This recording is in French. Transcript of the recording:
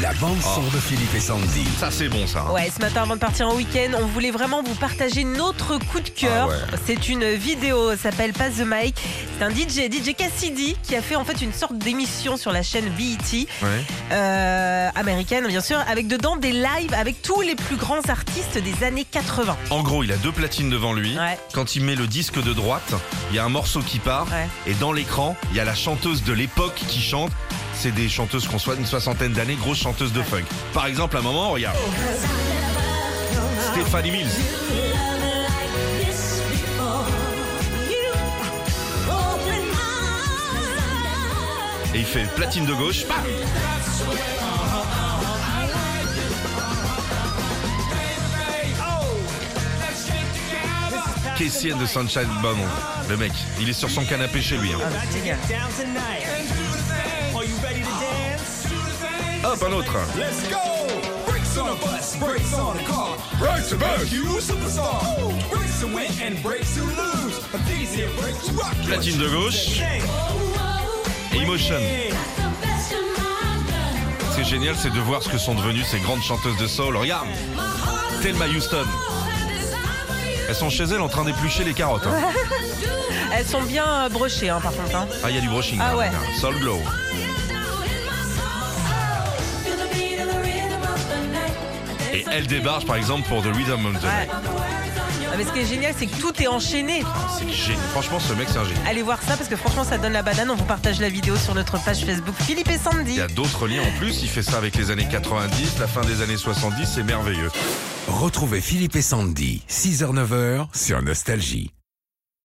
La bande son de Philippe et Sandy. Ça, c'est bon, ça. hein. Ouais, ce matin avant de partir en week-end, on voulait vraiment vous partager notre coup de cœur. Ah ouais. C'est une vidéo, ça s'appelle Pass the Mic. C'est un DJ, DJ Cassidy, qui a fait en fait une sorte d'émission sur la chaîne BET, Ouais. euh, américaine bien sûr, avec dedans des lives avec tous les plus grands artistes des années 80. En gros, il a deux platines devant lui. Ouais. Quand il met le disque de droite, il y a un morceau qui part. Ouais. Et dans l'écran, il y a la chanteuse de l'époque qui chante. C'est des chanteuses qu'on soit une soixantaine d'années, grosses chanteuses de funk. Par exemple, à un moment, regarde. Stéphanie Mills. Et il fait platine de gauche. Bam The Sunshine. Le mec, il est sur son canapé chez lui. hein. Ah, c'est génial. down tonight. Are you ready to dance? Hop, un autre. Let's go! Brakes on a bus, brakes on a car. Brakes to bus, you superstar. Brakes to win and brakes to lose. But these here brakes rock your Platine de gauche. Emotion. Ce qui est génial, c'est de voir ce que sont devenues ces grandes chanteuses de soul. Regarde, Thelma Houston. Elles sont chez elles en train d'éplucher les carottes. hein. Elles sont bien euh, brochées hein, par contre. hein. Ah, il y a du brushing. Ah là, ouais. regarde. Soul Glow. Et elle débarque par exemple pour The Rhythm of the Ouais. Night. Ah, mais ce qui est génial, c'est que tout est enchaîné. C'est génial. Franchement, ce mec, c'est un génie. Allez voir ça parce que franchement, ça donne la banane. On vous partage la vidéo sur notre page Facebook Philippe et Sandy. Il y a d'autres liens en plus. Il fait ça avec les années 90, la fin des années 70. C'est merveilleux. Retrouvez Philippe et Sandy, 6h-9h sur Nostalgie.